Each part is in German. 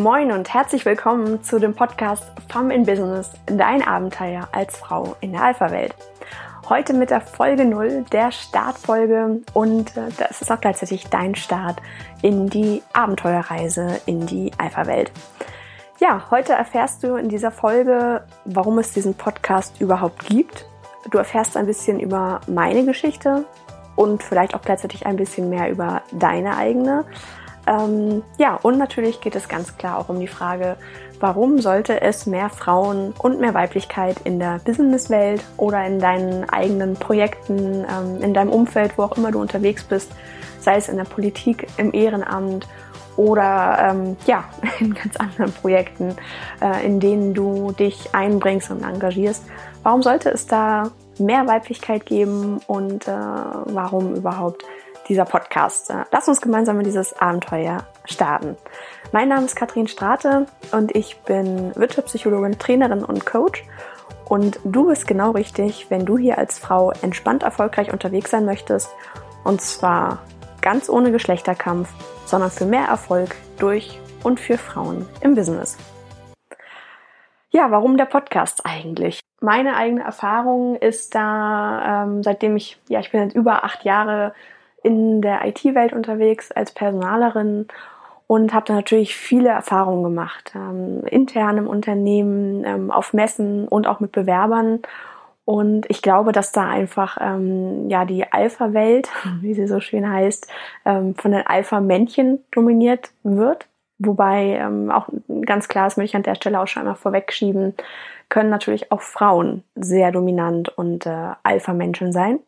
Moin und herzlich willkommen zu dem Podcast Femme in Business, dein Abenteuer als Frau in der Alpha-Welt. Heute mit der Folge 0, der Startfolge und äh, das ist auch gleichzeitig dein Start in die Abenteuerreise in die Alpha-Welt. Ja, heute erfährst du in dieser Folge, warum es diesen Podcast überhaupt gibt. Du erfährst ein bisschen über meine Geschichte und vielleicht auch gleichzeitig ein bisschen mehr über deine eigene. Ähm, ja, und natürlich geht es ganz klar auch um die Frage, warum sollte es mehr Frauen und mehr Weiblichkeit in der Businesswelt oder in deinen eigenen Projekten, ähm, in deinem Umfeld, wo auch immer du unterwegs bist, sei es in der Politik, im Ehrenamt oder ähm, ja, in ganz anderen Projekten, äh, in denen du dich einbringst und engagierst. Warum sollte es da mehr Weiblichkeit geben und äh, warum überhaupt dieser Podcast. Lass uns gemeinsam in dieses Abenteuer starten. Mein Name ist Katrin Strate und ich bin Wirtschaftspsychologin, Trainerin und Coach. Und du bist genau richtig, wenn du hier als Frau entspannt erfolgreich unterwegs sein möchtest. Und zwar ganz ohne Geschlechterkampf, sondern für mehr Erfolg durch und für Frauen im Business. Ja, warum der Podcast eigentlich? Meine eigene Erfahrung ist da, ähm, seitdem ich, ja, ich bin jetzt über acht Jahre in der IT-Welt unterwegs als Personalerin und habe da natürlich viele Erfahrungen gemacht, ähm, intern im Unternehmen, ähm, auf Messen und auch mit Bewerbern. Und ich glaube, dass da einfach ähm, ja die Alpha-Welt, wie sie so schön heißt, ähm, von den Alpha-Männchen dominiert wird. Wobei ähm, auch ganz klar, das möchte ich an der Stelle auch schon einmal vorwegschieben, können natürlich auch Frauen sehr dominant und äh, Alpha-Menschen sein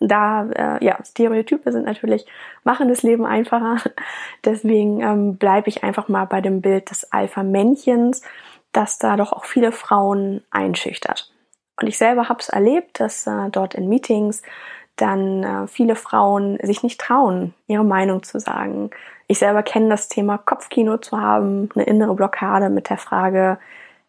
da, äh, ja, Stereotype sind natürlich, machen das Leben einfacher. Deswegen ähm, bleibe ich einfach mal bei dem Bild des Alpha-Männchens, das da doch auch viele Frauen einschüchtert. Und ich selber habe es erlebt, dass äh, dort in Meetings dann äh, viele Frauen sich nicht trauen, ihre Meinung zu sagen. Ich selber kenne das Thema Kopfkino zu haben, eine innere Blockade mit der Frage,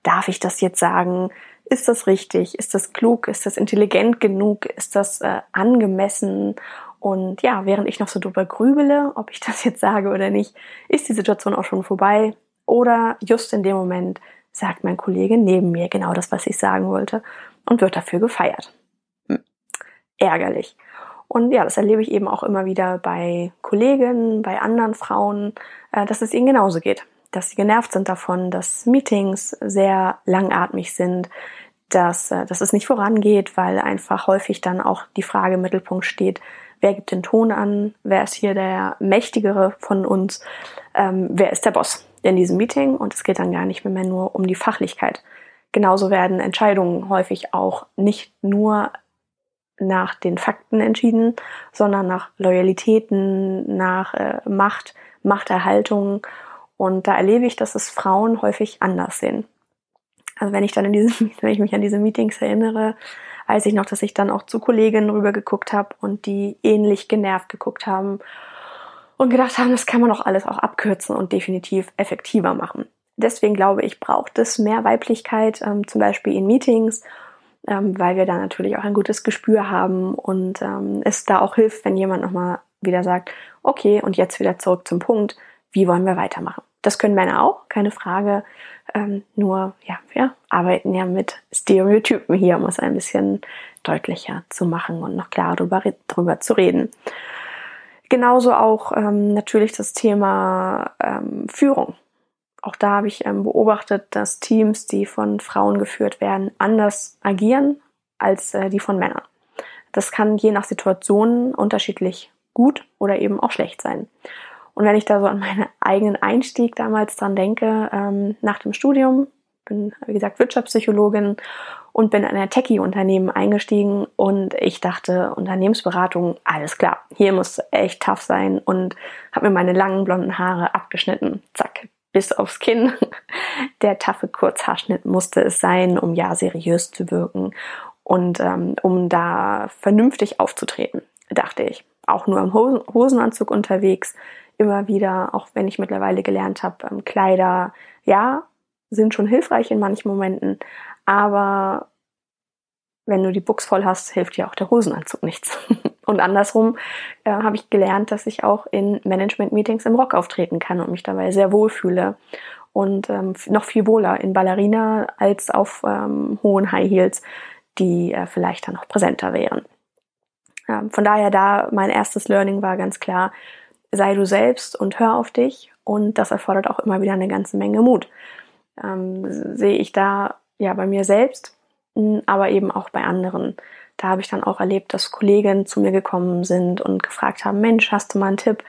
darf ich das jetzt sagen? Ist das richtig? Ist das klug? Ist das intelligent genug? Ist das äh, angemessen? Und ja, während ich noch so drüber grübele, ob ich das jetzt sage oder nicht, ist die Situation auch schon vorbei. Oder just in dem Moment sagt mein Kollege neben mir genau das, was ich sagen wollte und wird dafür gefeiert. Hm. Ärgerlich. Und ja, das erlebe ich eben auch immer wieder bei Kollegen, bei anderen Frauen, äh, dass es ihnen genauso geht dass sie genervt sind davon, dass Meetings sehr langatmig sind, dass, äh, dass es nicht vorangeht, weil einfach häufig dann auch die Frage im Mittelpunkt steht, wer gibt den Ton an, wer ist hier der Mächtigere von uns, ähm, wer ist der Boss in diesem Meeting und es geht dann gar nicht mehr nur um die Fachlichkeit. Genauso werden Entscheidungen häufig auch nicht nur nach den Fakten entschieden, sondern nach Loyalitäten, nach äh, Macht, Machterhaltung und da erlebe ich, dass es Frauen häufig anders sehen. Also wenn ich dann in diesem, wenn ich mich an diese Meetings erinnere, weiß ich noch, dass ich dann auch zu Kolleginnen rüber geguckt habe und die ähnlich genervt geguckt haben und gedacht haben, das kann man doch alles auch abkürzen und definitiv effektiver machen. Deswegen glaube ich, braucht es mehr Weiblichkeit, ähm, zum Beispiel in Meetings, ähm, weil wir da natürlich auch ein gutes Gespür haben und ähm, es da auch hilft, wenn jemand nochmal wieder sagt, okay, und jetzt wieder zurück zum Punkt, wie wollen wir weitermachen? Das können Männer auch, keine Frage. Ähm, nur, ja, wir arbeiten ja mit Stereotypen hier, um es ein bisschen deutlicher zu machen und noch klarer drüber, drüber zu reden. Genauso auch ähm, natürlich das Thema ähm, Führung. Auch da habe ich ähm, beobachtet, dass Teams, die von Frauen geführt werden, anders agieren als äh, die von Männern. Das kann je nach Situation unterschiedlich gut oder eben auch schlecht sein. Und wenn ich da so an meinen eigenen Einstieg damals dran denke, ähm, nach dem Studium, bin, wie gesagt, Wirtschaftspsychologin und bin in ein Techie-Unternehmen eingestiegen und ich dachte, Unternehmensberatung, alles klar, hier muss echt tough sein und habe mir meine langen blonden Haare abgeschnitten, zack, bis aufs Kinn. Der taffe Kurzhaarschnitt musste es sein, um ja seriös zu wirken und ähm, um da vernünftig aufzutreten, dachte ich. Auch nur im Hosenanzug unterwegs, immer wieder, auch wenn ich mittlerweile gelernt habe, ähm, Kleider, ja, sind schon hilfreich in manchen Momenten, aber wenn du die Buchs voll hast, hilft dir auch der Hosenanzug nichts. Und andersrum äh, habe ich gelernt, dass ich auch in Management-Meetings im Rock auftreten kann und mich dabei sehr wohl fühle. Und ähm, noch viel wohler in Ballerina als auf ähm, hohen High Heels, die äh, vielleicht dann noch präsenter wären. Ähm, von daher da mein erstes Learning war ganz klar, sei du selbst und hör auf dich. Und das erfordert auch immer wieder eine ganze Menge Mut. Ähm, sehe ich da ja bei mir selbst, aber eben auch bei anderen. Da habe ich dann auch erlebt, dass Kollegen zu mir gekommen sind und gefragt haben, Mensch, hast du mal einen Tipp?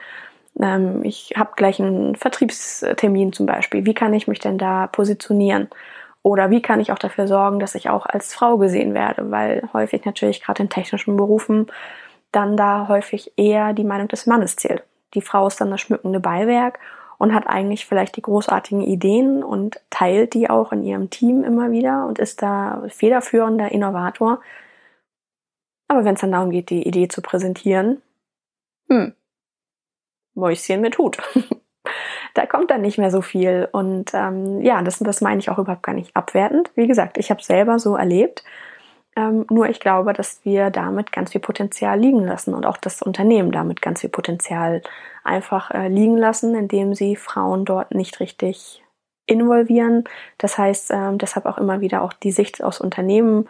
Ähm, ich habe gleich einen Vertriebstermin zum Beispiel. Wie kann ich mich denn da positionieren? Oder wie kann ich auch dafür sorgen, dass ich auch als Frau gesehen werde? Weil häufig natürlich gerade in technischen Berufen dann da häufig eher die Meinung des Mannes zählt. Die Frau ist dann das schmückende Beiwerk und hat eigentlich vielleicht die großartigen Ideen und teilt die auch in ihrem Team immer wieder und ist da federführender Innovator. Aber wenn es dann darum geht, die Idee zu präsentieren, hm, Mäuschen mit Hut. da kommt dann nicht mehr so viel. Und ähm, ja, das, das meine ich auch überhaupt gar nicht abwertend. Wie gesagt, ich habe selber so erlebt. Ähm, nur ich glaube, dass wir damit ganz viel Potenzial liegen lassen und auch das Unternehmen damit ganz viel Potenzial einfach äh, liegen lassen, indem sie Frauen dort nicht richtig involvieren. Das heißt, ähm, deshalb auch immer wieder auch die Sicht aus Unternehmen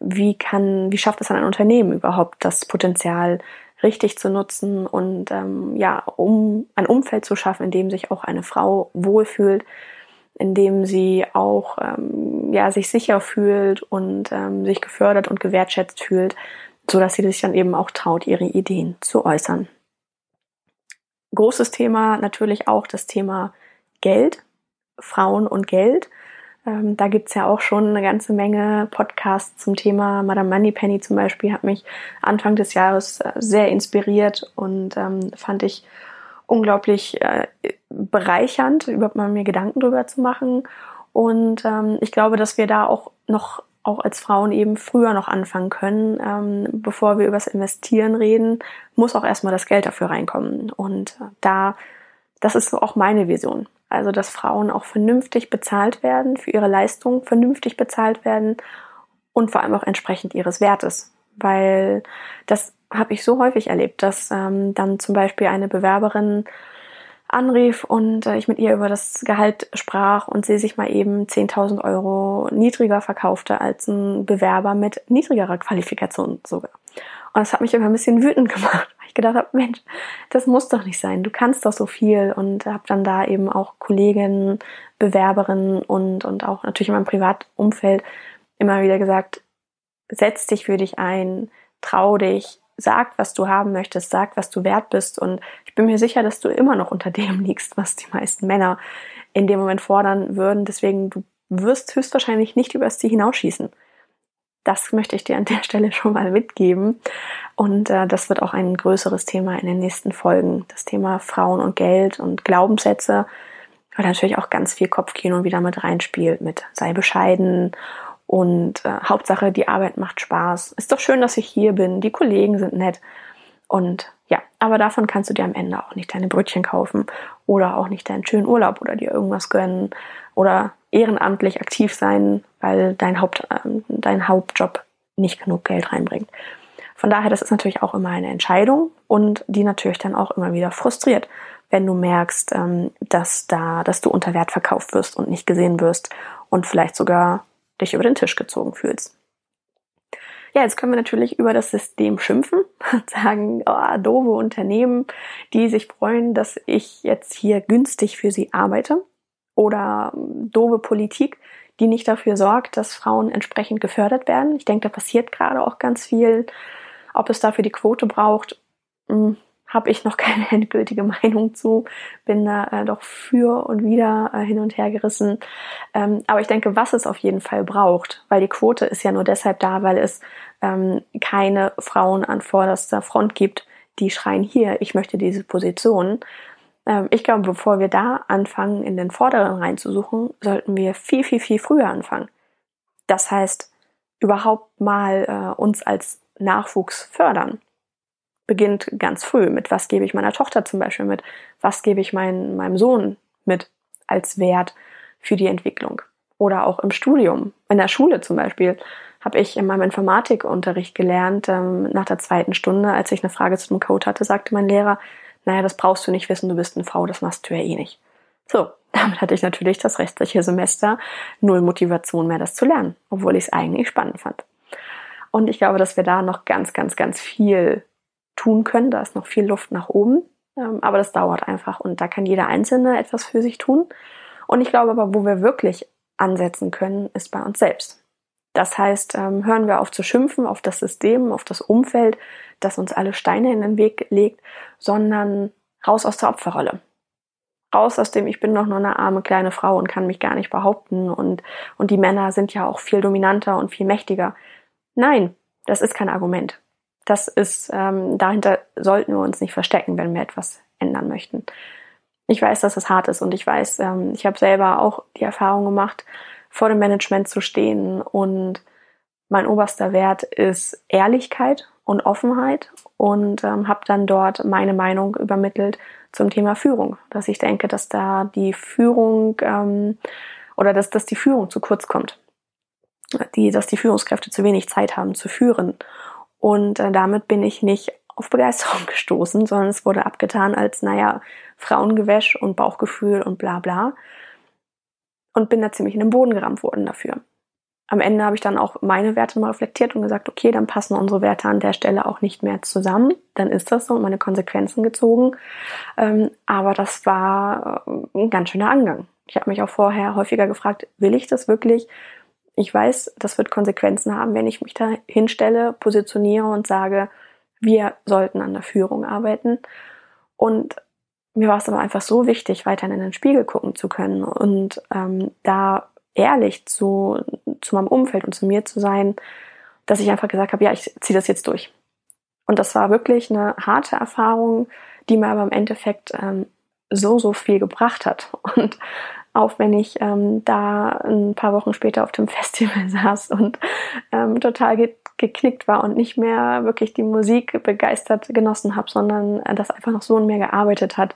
wie kann, wie schafft es ein Unternehmen überhaupt, das Potenzial richtig zu nutzen und ähm, ja, um ein Umfeld zu schaffen, in dem sich auch eine Frau wohlfühlt, in dem sie auch ähm, ja sich sicher fühlt und ähm, sich gefördert und gewertschätzt fühlt, so dass sie sich dann eben auch traut, ihre Ideen zu äußern. Großes Thema natürlich auch das Thema Geld, Frauen und Geld. Ähm, da gibt's ja auch schon eine ganze Menge Podcasts zum Thema. Madame Moneypenny zum Beispiel hat mich Anfang des Jahres äh, sehr inspiriert und ähm, fand ich unglaublich äh, bereichernd, überhaupt mal mir Gedanken drüber zu machen. Und ähm, ich glaube, dass wir da auch noch auch als Frauen eben früher noch anfangen können. Ähm, bevor wir übers Investieren reden, muss auch erstmal das Geld dafür reinkommen. Und äh, da, das ist auch meine Vision. Also, dass Frauen auch vernünftig bezahlt werden, für ihre Leistung vernünftig bezahlt werden und vor allem auch entsprechend ihres Wertes. Weil das habe ich so häufig erlebt, dass ähm, dann zum Beispiel eine Bewerberin anrief und äh, ich mit ihr über das Gehalt sprach und sie sich mal eben 10.000 Euro niedriger verkaufte als ein Bewerber mit niedrigerer Qualifikation sogar. Und das hat mich immer ein bisschen wütend gemacht, weil ich gedacht habe, Mensch, das muss doch nicht sein. Du kannst doch so viel und habe dann da eben auch Kolleginnen, Bewerberinnen und, und auch natürlich in meinem Privatumfeld immer wieder gesagt, setz dich für dich ein, trau dich, sag, was du haben möchtest, sag, was du wert bist. Und ich bin mir sicher, dass du immer noch unter dem liegst, was die meisten Männer in dem Moment fordern würden. Deswegen, du wirst höchstwahrscheinlich nicht übers Ziel hinausschießen. Das möchte ich dir an der Stelle schon mal mitgeben. Und äh, das wird auch ein größeres Thema in den nächsten Folgen. Das Thema Frauen und Geld und Glaubenssätze, weil natürlich auch ganz viel Kopfkino wieder mit reinspielt, mit sei bescheiden und äh, Hauptsache, die Arbeit macht Spaß. Ist doch schön, dass ich hier bin. Die Kollegen sind nett. Und ja, aber davon kannst du dir am Ende auch nicht deine Brötchen kaufen oder auch nicht deinen schönen Urlaub oder dir irgendwas gönnen oder ehrenamtlich aktiv sein, weil dein, Haupt, äh, dein Hauptjob nicht genug Geld reinbringt. Von daher, das ist natürlich auch immer eine Entscheidung und die natürlich dann auch immer wieder frustriert, wenn du merkst, ähm, dass da, dass du unter Wert verkauft wirst und nicht gesehen wirst und vielleicht sogar dich über den Tisch gezogen fühlst. Ja, jetzt können wir natürlich über das System schimpfen und sagen, oh, doofe Unternehmen, die sich freuen, dass ich jetzt hier günstig für sie arbeite. Oder ähm, doofe Politik, die nicht dafür sorgt, dass Frauen entsprechend gefördert werden. Ich denke, da passiert gerade auch ganz viel. Ob es dafür die Quote braucht, hm, habe ich noch keine endgültige Meinung zu, bin da äh, doch für und wieder äh, hin und her gerissen. Ähm, aber ich denke, was es auf jeden Fall braucht, weil die Quote ist ja nur deshalb da, weil es ähm, keine Frauen an vorderster Front gibt, die schreien hier, ich möchte diese Position. Ähm, ich glaube, bevor wir da anfangen, in den Vorderen reinzusuchen, sollten wir viel, viel, viel früher anfangen. Das heißt, überhaupt mal äh, uns als Nachwuchs fördern beginnt ganz früh. Mit was gebe ich meiner Tochter zum Beispiel mit? Was gebe ich mein, meinem Sohn mit als Wert für die Entwicklung? Oder auch im Studium, in der Schule zum Beispiel. habe ich in meinem Informatikunterricht gelernt. Ähm, nach der zweiten Stunde, als ich eine Frage zu dem Code hatte, sagte mein Lehrer, naja, das brauchst du nicht wissen, du bist ein V, das machst du ja eh nicht. So, damit hatte ich natürlich das restliche Semester null Motivation mehr, das zu lernen, obwohl ich es eigentlich spannend fand. Und ich glaube, dass wir da noch ganz, ganz, ganz viel tun können. Da ist noch viel Luft nach oben. Ähm, aber das dauert einfach und da kann jeder Einzelne etwas für sich tun. Und ich glaube aber, wo wir wirklich ansetzen können, ist bei uns selbst. Das heißt, ähm, hören wir auf zu schimpfen auf das System, auf das Umfeld, das uns alle Steine in den Weg legt, sondern raus aus der Opferrolle raus aus dem, ich bin doch nur eine arme kleine Frau und kann mich gar nicht behaupten und, und die Männer sind ja auch viel dominanter und viel mächtiger. Nein, das ist kein Argument. Das ist, ähm, dahinter sollten wir uns nicht verstecken, wenn wir etwas ändern möchten. Ich weiß, dass es hart ist und ich weiß, ähm, ich habe selber auch die Erfahrung gemacht, vor dem Management zu stehen und mein oberster Wert ist Ehrlichkeit und Offenheit und ähm, habe dann dort meine Meinung übermittelt zum Thema Führung, dass ich denke, dass da die Führung ähm, oder dass, dass die Führung zu kurz kommt, die, dass die Führungskräfte zu wenig Zeit haben zu führen. Und äh, damit bin ich nicht auf Begeisterung gestoßen, sondern es wurde abgetan als, naja, Frauengewäsch und Bauchgefühl und bla bla. Und bin da ziemlich in den Boden gerammt worden dafür am Ende habe ich dann auch meine Werte mal reflektiert und gesagt, okay, dann passen unsere Werte an der Stelle auch nicht mehr zusammen. Dann ist das so und meine Konsequenzen gezogen. Ähm, aber das war äh, ein ganz schöner Angang. Ich habe mich auch vorher häufiger gefragt, will ich das wirklich? Ich weiß, das wird Konsequenzen haben, wenn ich mich da hinstelle, positioniere und sage, wir sollten an der Führung arbeiten. Und mir war es aber einfach so wichtig, weiterhin in den Spiegel gucken zu können und ähm, da ehrlich zu, zu meinem Umfeld und zu mir zu sein, dass ich einfach gesagt habe, ja, ich ziehe das jetzt durch. Und das war wirklich eine harte Erfahrung, die mir aber im Endeffekt ähm, so, so viel gebracht hat. Und auch wenn ich ähm, da ein paar Wochen später auf dem Festival saß und ähm, total ge geknickt war und nicht mehr wirklich die Musik begeistert genossen habe, sondern äh, das einfach noch so in mir gearbeitet hat,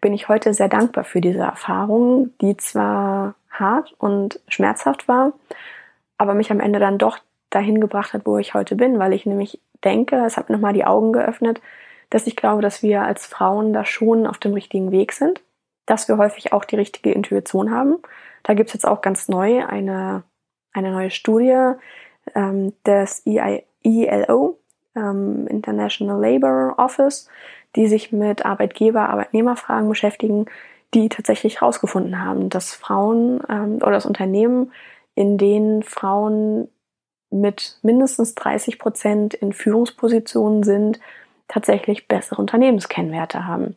bin ich heute sehr dankbar für diese Erfahrung, die zwar hart und schmerzhaft war, aber mich am Ende dann doch dahin gebracht hat, wo ich heute bin, weil ich nämlich denke, es hat mir nochmal die Augen geöffnet, dass ich glaube, dass wir als Frauen da schon auf dem richtigen Weg sind, dass wir häufig auch die richtige Intuition haben. Da gibt's jetzt auch ganz neu eine, eine neue Studie ähm, des EI, ELO, ähm, International Labor Office, die sich mit Arbeitgeber, Arbeitnehmerfragen beschäftigen, die tatsächlich herausgefunden haben, dass Frauen ähm, oder das Unternehmen, in denen Frauen mit mindestens 30 Prozent in Führungspositionen sind, tatsächlich bessere Unternehmenskennwerte haben.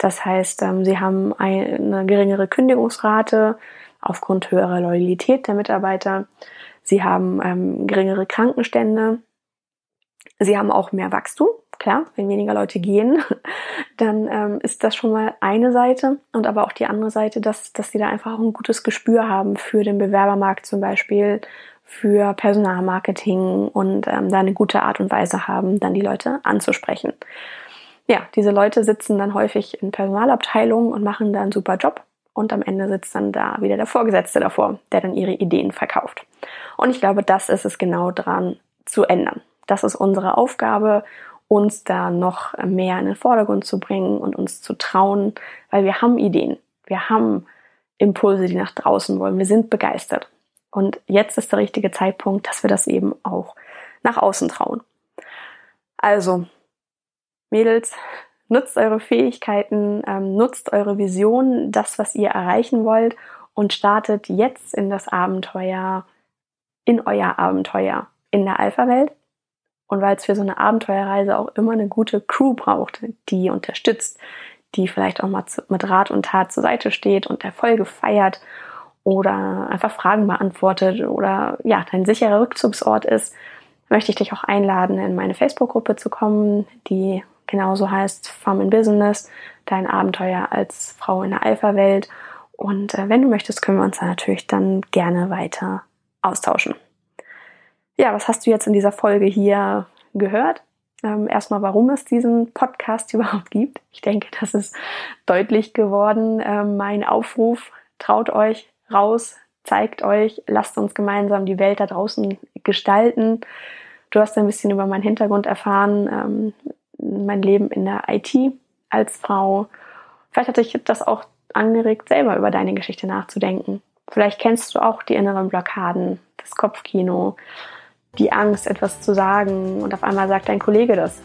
Das heißt, ähm, sie haben eine geringere Kündigungsrate aufgrund höherer Loyalität der Mitarbeiter. Sie haben ähm, geringere Krankenstände. Sie haben auch mehr Wachstum klar, wenn weniger Leute gehen, dann ähm, ist das schon mal eine Seite und aber auch die andere Seite, dass, dass sie da einfach auch ein gutes Gespür haben für den Bewerbermarkt zum Beispiel, für Personalmarketing und ähm, da eine gute Art und Weise haben, dann die Leute anzusprechen. Ja, diese Leute sitzen dann häufig in Personalabteilungen und machen da einen super Job und am Ende sitzt dann da wieder der Vorgesetzte davor, der dann ihre Ideen verkauft. Und ich glaube, das ist es genau dran zu ändern. Das ist unsere Aufgabe uns da noch mehr in den Vordergrund zu bringen und uns zu trauen, weil wir haben Ideen, wir haben Impulse, die nach draußen wollen, wir sind begeistert. Und jetzt ist der richtige Zeitpunkt, dass wir das eben auch nach außen trauen. Also, Mädels, nutzt eure Fähigkeiten, ähm, nutzt eure Vision, das, was ihr erreichen wollt und startet jetzt in das Abenteuer, in euer Abenteuer in der Alpha-Welt. Und weil es für so eine Abenteuerreise auch immer eine gute Crew braucht, die unterstützt, die vielleicht auch mal mit Rat und Tat zur Seite steht und Erfolge feiert oder einfach Fragen beantwortet oder ja, dein sicherer Rückzugsort ist, möchte ich dich auch einladen, in meine Facebook-Gruppe zu kommen, die genauso heißt Farm in Business, dein Abenteuer als Frau in der Alpha-Welt. Und äh, wenn du möchtest, können wir uns da natürlich dann gerne weiter austauschen. Ja, was hast du jetzt in dieser Folge hier gehört? Ähm, erstmal, warum es diesen Podcast überhaupt gibt. Ich denke, das ist deutlich geworden. Ähm, mein Aufruf, traut euch raus, zeigt euch, lasst uns gemeinsam die Welt da draußen gestalten. Du hast ein bisschen über meinen Hintergrund erfahren, ähm, mein Leben in der IT als Frau. Vielleicht hat dich das auch angeregt, selber über deine Geschichte nachzudenken. Vielleicht kennst du auch die inneren Blockaden, das Kopfkino, die Angst, etwas zu sagen und auf einmal sagt dein Kollege das.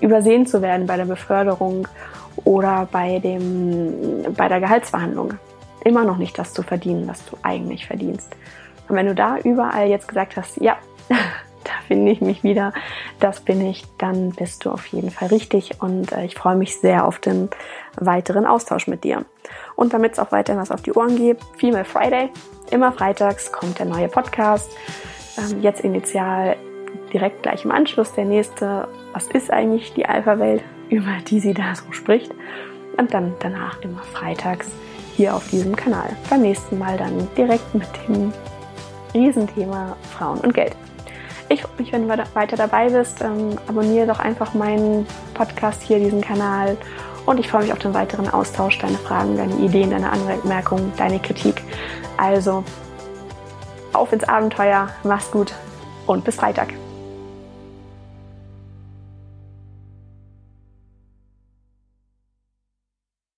Übersehen zu werden bei der Beförderung oder bei, dem, bei der Gehaltsverhandlung. Immer noch nicht das zu verdienen, was du eigentlich verdienst. Und wenn du da überall jetzt gesagt hast, ja, finde ich mich wieder, das bin ich, dann bist du auf jeden Fall richtig und äh, ich freue mich sehr auf den weiteren Austausch mit dir. Und damit es auch weiterhin was auf die Ohren geht, Female Friday, immer freitags kommt der neue Podcast. Ähm, jetzt initial direkt gleich im Anschluss der nächste, was ist eigentlich die Alpha-Welt, über die sie da so spricht. Und dann danach immer freitags hier auf diesem Kanal. Beim nächsten Mal dann direkt mit dem Riesenthema Frauen und Geld. Ich freue mich, wenn du weiter dabei bist. Ähm, abonniere doch einfach meinen Podcast hier, diesen Kanal. Und ich freue mich auf den weiteren Austausch, deine Fragen, deine Ideen, deine Anmerkungen, deine Kritik. Also auf ins Abenteuer, mach's gut und bis Freitag.